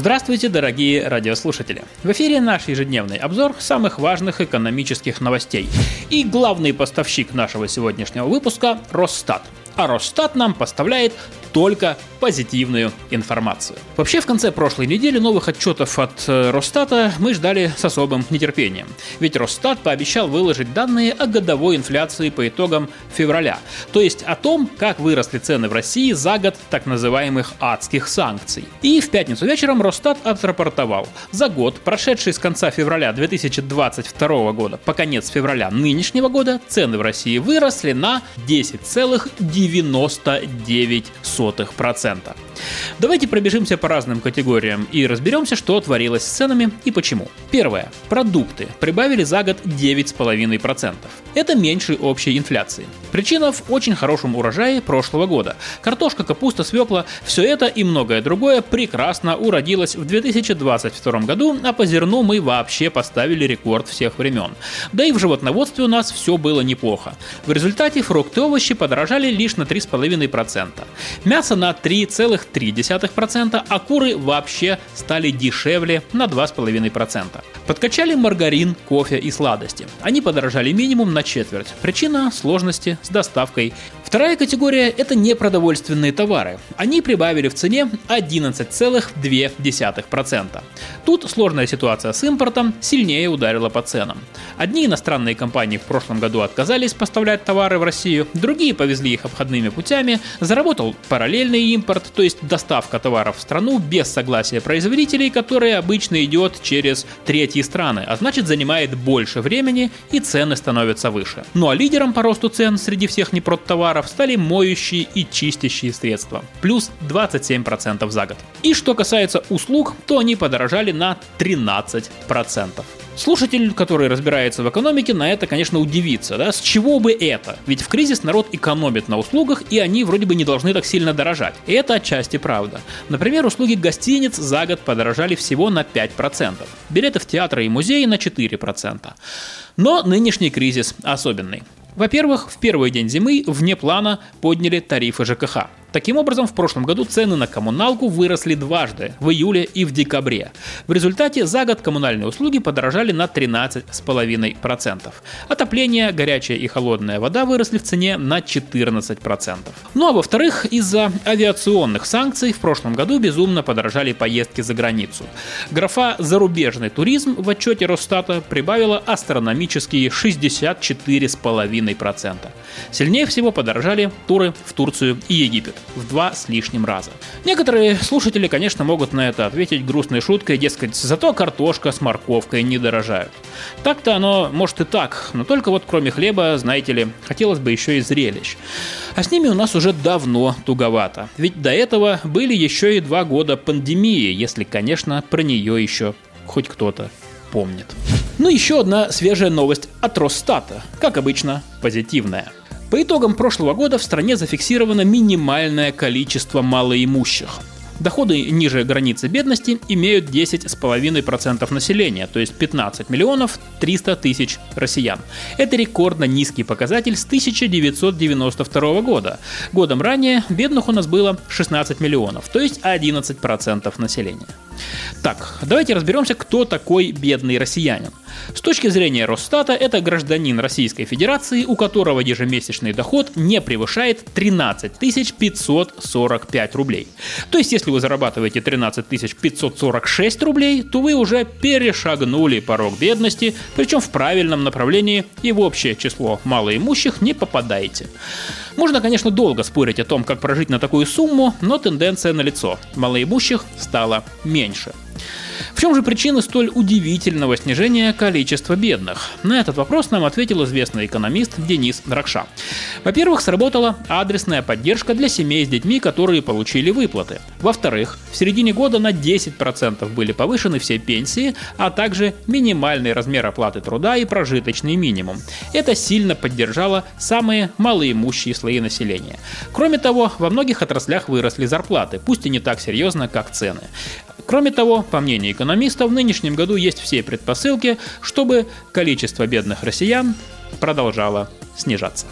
Здравствуйте, дорогие радиослушатели! В эфире наш ежедневный обзор самых важных экономических новостей. И главный поставщик нашего сегодняшнего выпуска – Росстат. А Росстат нам поставляет только позитивную информацию. Вообще, в конце прошлой недели новых отчетов от э, Росстата мы ждали с особым нетерпением. Ведь Росстат пообещал выложить данные о годовой инфляции по итогам февраля. То есть о том, как выросли цены в России за год так называемых адских санкций. И в пятницу вечером Росстат отрапортовал. За год, прошедший с конца февраля 2022 года по конец февраля нынешнего года, цены в России выросли на 10,99%. 0,02%. Давайте пробежимся по разным категориям и разберемся, что творилось с ценами и почему. Первое. Продукты прибавили за год 9,5%. Это меньше общей инфляции. Причина в очень хорошем урожае прошлого года. Картошка, капуста, свекла – все это и многое другое прекрасно уродилось в 2022 году, а по зерну мы вообще поставили рекорд всех времен. Да и в животноводстве у нас все было неплохо. В результате фрукты и овощи подорожали лишь на 3,5%. Мясо на 3,3%, а куры вообще стали дешевле на 2,5%. Подкачали маргарин, кофе и сладости. Они подорожали минимум на четверть. Причина – сложности с доставкой. Вторая категория – это непродовольственные товары. Они прибавили в цене 11,2%. Тут сложная ситуация с импортом сильнее ударила по ценам. Одни иностранные компании в прошлом году отказались поставлять товары в Россию, другие повезли их обходными путями, заработал параллельный импорт, то есть доставка товаров в страну без согласия производителей, которая обычно идет через третьи страны, а значит занимает больше времени и цены становятся выше. Ну а лидером по росту цен среди всех непродтоваров товаров стали моющие и чистящие средства, плюс 27% за год. И что касается услуг, то они подорожали на 13%. Слушатель, который разбирается в экономике, на это, конечно, удивится. Да? С чего бы это? Ведь в кризис народ экономит на услугах, и они вроде бы не должны так сильно дорожать. И это отчасти правда. Например, услуги гостиниц за год подорожали всего на 5%. Билеты в театры и музеи на 4%. Но нынешний кризис особенный. Во-первых, в первый день зимы вне плана подняли тарифы ЖКХ. Таким образом, в прошлом году цены на коммуналку выросли дважды, в июле и в декабре. В результате за год коммунальные услуги подорожали на 13,5%. Отопление, горячая и холодная вода выросли в цене на 14%. Ну а во-вторых, из-за авиационных санкций в прошлом году безумно подорожали поездки за границу. Графа «Зарубежный туризм» в отчете Росстата прибавила астрономические 64,5%. Сильнее всего подорожали туры в Турцию и Египет в два с лишним раза. Некоторые слушатели, конечно, могут на это ответить грустной шуткой, дескать, зато картошка с морковкой не дорожают. Так-то оно может и так, но только вот кроме хлеба, знаете ли, хотелось бы еще и зрелищ. А с ними у нас уже давно туговато. Ведь до этого были еще и два года пандемии, если, конечно, про нее еще хоть кто-то помнит. Ну еще одна свежая новость от Росстата. Как обычно, позитивная. По итогам прошлого года в стране зафиксировано минимальное количество малоимущих. Доходы ниже границы бедности имеют 10,5% населения, то есть 15 миллионов 300 тысяч россиян. Это рекордно низкий показатель с 1992 года. Годом ранее бедных у нас было 16 миллионов, то есть 11% населения. Так, давайте разберемся, кто такой бедный россиянин. С точки зрения Росстата, это гражданин Российской Федерации, у которого ежемесячный доход не превышает 13 545 рублей. То есть, если вы зарабатываете 13 546 рублей, то вы уже перешагнули порог бедности, причем в правильном направлении и в общее число малоимущих не попадаете. Можно, конечно, долго спорить о том, как прожить на такую сумму, но тенденция налицо. Малоимущих стало меньше. В чем же причины столь удивительного снижения количества бедных? На этот вопрос нам ответил известный экономист Денис Дракша. Во-первых, сработала адресная поддержка для семей с детьми, которые получили выплаты. Во-вторых, в середине года на 10% были повышены все пенсии, а также минимальный размер оплаты труда и прожиточный минимум. Это сильно поддержало самые малоимущие слои населения. Кроме того, во многих отраслях выросли зарплаты, пусть и не так серьезно, как цены. Кроме того, по мнению экономистов, в нынешнем году есть все предпосылки, чтобы количество бедных россиян продолжало снижаться.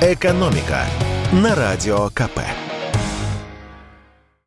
«Экономика» на Радио КП.